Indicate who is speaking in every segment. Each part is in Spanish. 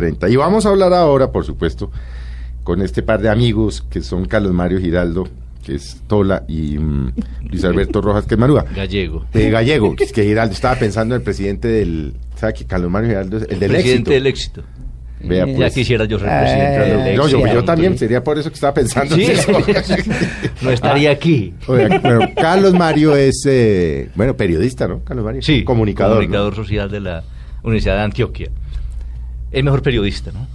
Speaker 1: 30. Y vamos a hablar ahora, por supuesto, con este par de amigos que son Carlos Mario Giraldo, que es Tola, y mm, Luis Alberto Rojas, que es Maruja.
Speaker 2: Gallego.
Speaker 1: Eh, Gallego, que es que Giraldo estaba pensando en el presidente del. ¿Sabe que Carlos Mario Giraldo es el del
Speaker 2: Presidente
Speaker 1: éxito?
Speaker 2: del éxito.
Speaker 1: Vea,
Speaker 2: Ya
Speaker 1: pues.
Speaker 2: quisiera yo ser
Speaker 3: Eh,
Speaker 2: presidente del
Speaker 1: No,
Speaker 2: éxito.
Speaker 1: yo, yo también, sería por eso que estaba pensando
Speaker 2: Sí.
Speaker 1: en eso.
Speaker 2: No estaría aquí.
Speaker 1: Oiga, bueno, Carlos Mario es, eh, bueno, periodista, ¿no? Carlos Mario.
Speaker 2: Sí,
Speaker 1: Comunicador. ¿no?
Speaker 2: comunicador social de la Universidad de Antioquia. El mejor periodista, ¿no?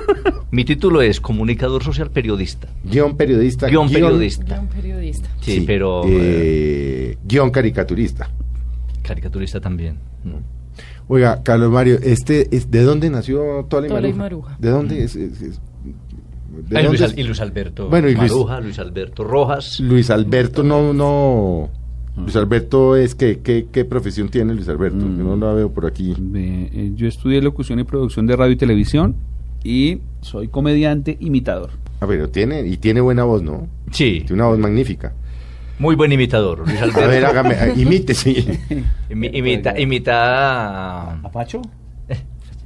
Speaker 2: Mi título es comunicador social periodista.
Speaker 1: Guión periodista.
Speaker 2: Guión periodista.
Speaker 4: Gran periodista.
Speaker 2: Sí, pero eh,
Speaker 1: eh, guion caricaturista.
Speaker 2: caricaturista también. ¿no?
Speaker 1: Oiga, Carlos Mario, este es, ¿de dónde nació Tola y
Speaker 4: Tola y
Speaker 1: Maruja? ¿De dónde es? es- es- ¿de
Speaker 2: Ay,
Speaker 1: dónde
Speaker 2: Luis, y Luis Alberto
Speaker 1: Bueno, y Luis-
Speaker 2: Maruja, Luis Alberto Rojas.
Speaker 1: Luis Alberto no, no. Luis Alberto es que, ¿qué, qué profesión tiene Luis Alberto?
Speaker 3: Mm.
Speaker 1: Que no lo veo por aquí.
Speaker 3: Eh, eh, yo estudié locución y producción de radio y televisión y soy comediante imitador.
Speaker 1: Ah, pero tiene, y tiene buena voz, ¿no?
Speaker 2: Sí,
Speaker 1: Tiene una voz magnífica.
Speaker 2: muy buen imitador. Luis
Speaker 1: A
Speaker 2: Alberto.
Speaker 1: ver, hágame, imite, sí.
Speaker 2: Imi- imita, imita a-
Speaker 3: ¿Apacho?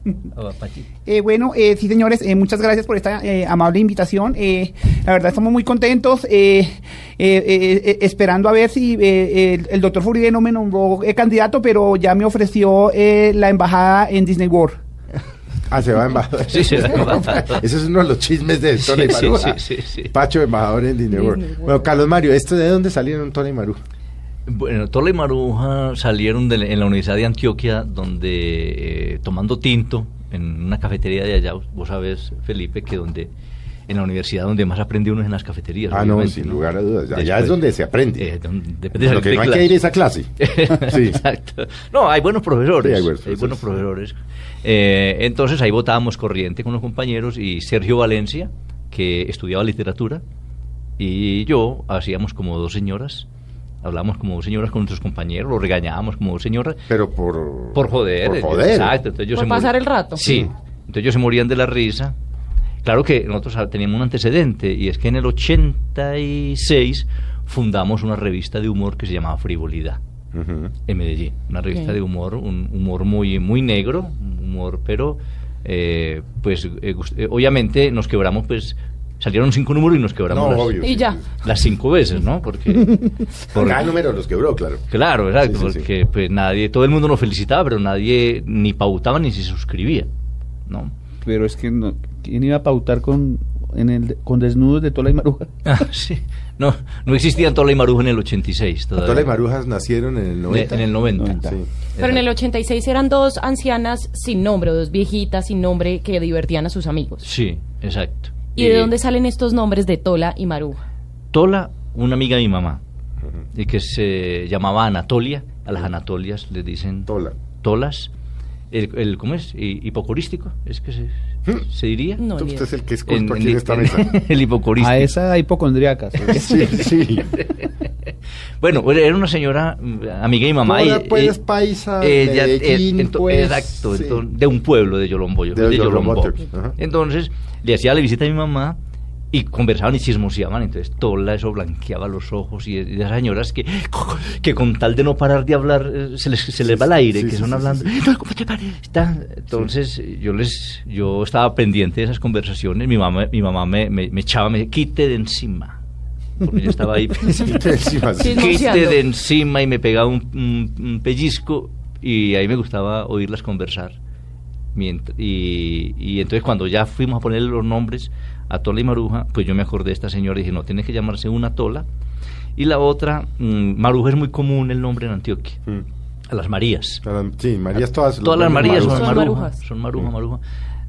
Speaker 5: Eh, bueno, eh, sí, señores, eh, muchas gracias por esta eh, amable invitación. Eh, la verdad, estamos muy contentos, eh, eh, eh, eh, esperando a ver si eh, el, el doctor Furibe no me nombró eh, candidato, pero ya me ofreció eh, la embajada en Disney World.
Speaker 1: Ah, se va a embajador.
Speaker 2: Sí, se va a embajador.
Speaker 1: Ese es uno de los chismes de Tola y
Speaker 2: Sí, sí,
Speaker 1: Maruja.
Speaker 2: sí, sí, sí.
Speaker 1: Pacho, embajador en Disney World.
Speaker 4: Disney World.
Speaker 1: Bueno, Carlos Mario, ¿esto de dónde salieron Tola y Maruja?
Speaker 2: Bueno, Tola y Maruja salieron de en la Universidad de Antioquia, donde eh, tomando tinto en una cafetería de allá, vos sabes, Felipe, que donde en la universidad donde más aprende uno es en las cafeterías.
Speaker 1: Ah, no, sin lugar a dudas. Allá
Speaker 2: Después-
Speaker 1: es donde se aprende.
Speaker 2: Eh, donde- depende de
Speaker 1: Lo que no hay
Speaker 2: clase.
Speaker 1: que ir a clase. Sí.
Speaker 2: Exacto. No, hay buenos profesores.
Speaker 1: Sí, hay
Speaker 2: hay,
Speaker 1: buenos
Speaker 2: buenos
Speaker 1: profesores.
Speaker 2: profesores. Eh, entonces ahí votábamos corriente con los compañeros y Sergio Valencia, que estudiaba literatura, y yo hacíamos como dos señoras. Hablábamos como dos señoras con nuestros compañeros, los regañábamos como dos señoras.
Speaker 1: Pero por...
Speaker 2: Por joder.
Speaker 1: Por
Speaker 2: eh,
Speaker 1: joder.
Speaker 2: Exacto. Entonces ellos
Speaker 4: Por
Speaker 2: se
Speaker 4: pasar
Speaker 2: morían-
Speaker 4: el rato.
Speaker 2: Sí. Entonces ellos se morían de la risa. Claro que nosotros ah, teníamos un antecedente y es que en el 86 fundamos una revista de humor que se llamaba Frivolidad en Medellín. Una revista de humor, un humor muy, muy negro, un humor, pero eh, pues eh, obviamente nos quebramos, pues salieron cinco números y nos quebramos
Speaker 1: No,
Speaker 2: las,
Speaker 1: obvio.
Speaker 4: Y
Speaker 1: sí,
Speaker 4: ya.
Speaker 1: sí.
Speaker 2: las cinco veces, ¿no? Porque,
Speaker 1: Por
Speaker 2: porque-
Speaker 1: cada número los quebró, claro.
Speaker 2: Claro, exacto,
Speaker 1: Sí, sí, sí.
Speaker 2: porque pues nadie, todo el mundo nos felicitaba, pero nadie ni pautaba ni se suscribía, ¿no?
Speaker 3: Pero es que no, ¿quién iba a pautar con, en el, con desnudos de Tola y Maruja?
Speaker 2: Ah, sí. No, no existían Tola y Maruja en el 86 todavía.
Speaker 1: Tola y Marujas nacieron en el 90.
Speaker 2: En el 90.
Speaker 3: 90.
Speaker 1: Sí.
Speaker 4: Pero en el 86 eran dos ancianas sin nombre, dos viejitas sin nombre que divertían a sus amigos.
Speaker 2: Sí, exacto.
Speaker 4: ¿Y de dónde salen estos nombres de Tola y Maruja?
Speaker 2: Tola, una amiga de mi mamá, y que se llamaba Anatolia, a las Anatolias les dicen
Speaker 1: Tola.
Speaker 2: tolas. El, el- ¿Cómo es? Hi- ¿Hipocorístico? ¿Es que se, se diría?
Speaker 4: No,
Speaker 1: Usted es el que es culto aquí
Speaker 2: en-
Speaker 1: en esta
Speaker 2: en-
Speaker 1: mesa.
Speaker 2: el hipocorístico.
Speaker 3: A esa hipocondriaca.
Speaker 1: Sí, sí.
Speaker 2: Bueno, era una señora mm, amiga de mi mamá. Y,
Speaker 1: pues,
Speaker 2: eh,
Speaker 1: paisa,
Speaker 2: ella,
Speaker 1: Medellín,
Speaker 2: ento-
Speaker 1: pues,
Speaker 2: exacto,
Speaker 1: sí.
Speaker 2: ento- de un pueblo de Yolombo. yo-
Speaker 1: De
Speaker 2: de Yolombo. Entonces, le hacía la visita a mi mamá y conversaban y chismoseaban. Entonces, Tola eso blanqueaba los ojos y, y de esas señoras que, que con tal de no parar de hablar eh, se les, se les va el aire,
Speaker 1: sí,
Speaker 2: que son
Speaker 1: sí,
Speaker 2: hablando.
Speaker 1: sí,
Speaker 2: "No, ¿cómo te parece?". Entonces, yo les yo estaba pendiente de esas conversaciones. Mi mamá, mi mamá me, me, me echaba, me quite de encima. Porque yo estaba ahí.
Speaker 1: Encima, sí.
Speaker 4: Sí, no.
Speaker 2: quite de encima y me pegaba un, un- un pellizco y ahí me gustaba oírlas conversar. Y, y entonces cuando ya fuimos a ponerle los nombres a Tola y Maruja, pues yo me acordé de esta señora y dije, no, tiene que llamarse una Tola. Y la otra, mm, Maruja es muy común el nombre en Antioquia,
Speaker 1: Mm.
Speaker 2: a las Marías.
Speaker 1: Sí, Marías todas.
Speaker 2: Todas las Marías son,
Speaker 4: Son
Speaker 2: Maruja,
Speaker 4: marujas.
Speaker 2: son Maruja,
Speaker 1: Mm.
Speaker 2: Maruja.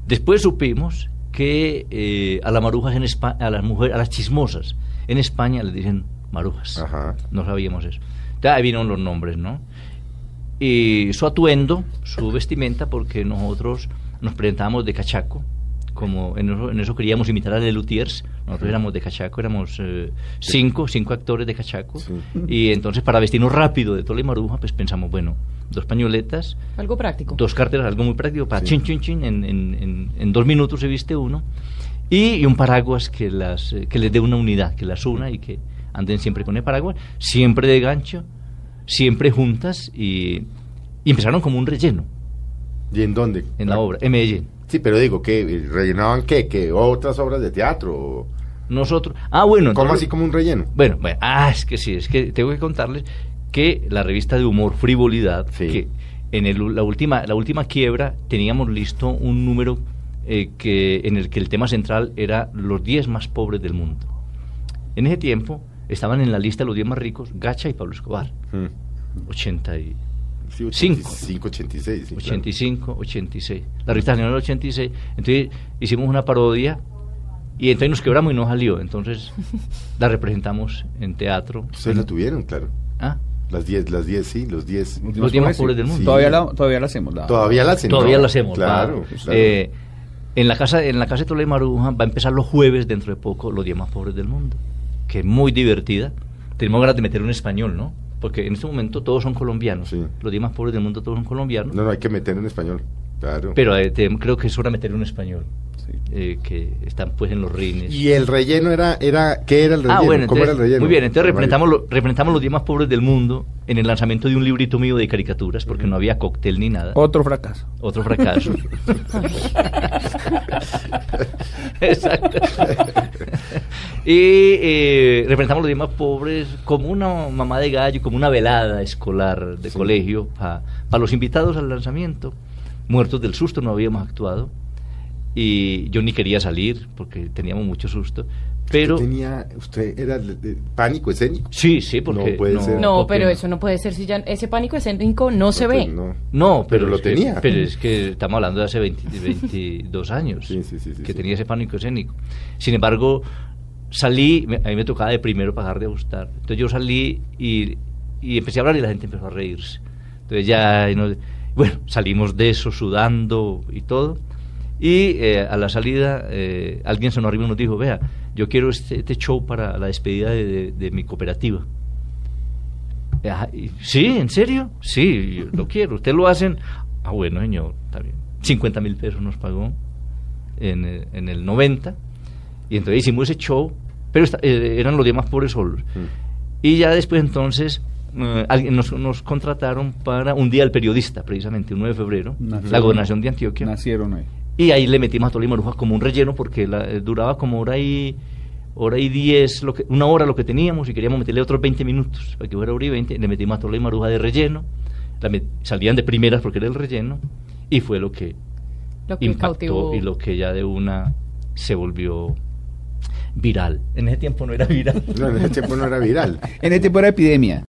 Speaker 2: Después supimos que eh, a las marujas en España, a las mujeres, a las chismosas en España les dicen marujas.
Speaker 1: Ajá.
Speaker 2: No sabíamos eso. Ya ahí vinieron los nombres, ¿no? Y su atuendo, su vestimenta, porque nosotros nos presentábamos de cachaco, como en eso, en eso queríamos imitar a Lelutiers. Nosotros éramos de cachaco, éramos eh, cinco, cinco actores de cachaco.
Speaker 1: Sí.
Speaker 2: Y entonces, para vestirnos rápido de Tola y Maruja, pues pensamos, bueno, dos pañoletas,
Speaker 4: Algo práctico.
Speaker 2: dos carteras, algo muy práctico, para
Speaker 1: Sí.
Speaker 2: chin, chin, chin, en, en- en- en dos minutos se viste uno, y, y un paraguas que, las, eh, que les dé una unidad, que las una y que anden siempre con el paraguas, siempre de gancho, siempre juntas, y, y empezaron como un relleno
Speaker 1: ¿Y en dónde?
Speaker 2: en la obra, en Medellín.
Speaker 1: Sí, pero digo, que ¿Rellenaban qué? ¿Que otras obras de teatro?
Speaker 2: Nosotros. Ah, bueno.
Speaker 1: ¿Cómo
Speaker 2: entonces-
Speaker 1: así como un relleno?
Speaker 2: Bueno, bueno, ah, es que sí, es que tengo que contarles que la revista de humor Frivolidad,
Speaker 1: Sí.
Speaker 2: que en el- la, última, la última quiebra teníamos listo un número eh, que, en el que el tema central era los 10 más pobres del mundo. En ese tiempo estaban en la lista de los 10 más ricos Gacha y Pablo Escobar,
Speaker 1: Mm.
Speaker 2: 80 y,
Speaker 1: Sí,
Speaker 2: Cinco.
Speaker 1: 85, 86. sí, claro.
Speaker 2: 85, 86. La revista general 86. Entonces hicimos una parodia y entonces nos quebramos y no salió. Entonces la representamos en teatro.
Speaker 1: Ustedes la tuvieron, claro.
Speaker 2: Ah,
Speaker 1: Las 10, las 10, sí, los 10.
Speaker 2: Los diez más pobres del mundo.
Speaker 1: Sí.
Speaker 3: Todavía la, todavía la hacemos. la-
Speaker 1: Todavía la hacen.
Speaker 2: Todavía lo hacemos.
Speaker 1: Claro, claro.
Speaker 2: Eh, en la casa en la casa de Toledo Maruja va a empezar los jueves dentro de poco los 10 más pobres del mundo, que es muy divertida. Tenemos ganas de meter un español, ¿no? Porque en este momento todos son colombianos.
Speaker 1: Sí.
Speaker 2: Los 10 más pobres del mundo todos son colombianos.
Speaker 1: no, no, hay que meter en español. Claro.
Speaker 2: Pero eh, te- creo que es hora meter un español. Eh, que están pues en los rines.
Speaker 1: y el relleno era, era ¿qué era el relleno?
Speaker 2: Ah, bueno,
Speaker 1: ¿Cómo
Speaker 2: entonces,
Speaker 1: era el relleno?
Speaker 2: muy bien, entonces representamos, lo- representamos los 10 más pobres del mundo en el lanzamiento de un librito mío de caricaturas, porque no había cóctel ni nada.
Speaker 3: Otro fracaso.
Speaker 2: Otro fracaso. Exacto. y eh, representamos los 10 más pobres como una mamá de gallo, como una velada escolar de
Speaker 1: Sí.
Speaker 2: colegio para los invitados al lanzamiento. Muertos del susto no habíamos actuado. Y yo ni quería salir porque teníamos mucho susto. Pero
Speaker 1: Usted tenía, usted era de- de pánico escénico.
Speaker 2: sí, sí, porque
Speaker 1: No puede ser.
Speaker 4: No, pero eso no puede ser si ya ese pánico escénico no se
Speaker 1: No,
Speaker 4: ve.
Speaker 1: pues, no.
Speaker 2: No, pero,
Speaker 1: Pero lo
Speaker 2: que-
Speaker 1: tenía.
Speaker 2: pero es que estamos hablando de hace 20 22 años
Speaker 1: Sí, sí, sí, sí,
Speaker 2: que
Speaker 1: sí.
Speaker 2: tenía ese pánico escénico. Sin embargo, salí, me- a mí me tocaba de primero pagar de ajustar. Entonces yo salí y, y empecé a hablar y la gente empezó a reírse. Entonces ya, y no- bueno, salimos de eso sudando y todo. Y eh, a la salida eh, alguien se nos arriba y nos dijo, vea, yo quiero este, este show para la despedida de, de- de mi cooperativa. Sí, ¿en serio? Sí, yo lo quiero. ¿Usted lo hacen? Ah, bueno, señor, está bien. 50 mil pesos nos pagó en, eh, en el 90. Y entonces hicimos ese show, pero eran los demás pobres solos.
Speaker 1: Mm.
Speaker 2: Y ya después entonces eh, alguien nos, nos contrataron para un día del periodista, precisamente, un 9 de febrero,
Speaker 3: Nacieron-
Speaker 2: la gobernación de Antioquia.
Speaker 3: Nacieron ahí.
Speaker 2: Y ahí le metimos a Tolima Maruja como un relleno porque la- eh, duraba como hora y hora y diez, lo que, una hora lo que teníamos y queríamos meterle otros 20 minutos para que fuera hora y 20. Le metimos a Tolima Maruja de relleno. La met- salían de primeras porque era el relleno y fue lo que
Speaker 4: Lo que
Speaker 2: impactó
Speaker 4: cautivó.
Speaker 2: y lo que ya de una se volvió viral. En ese tiempo no era viral.
Speaker 1: No, en ese tiempo no era viral.
Speaker 3: En este tiempo era epidemia.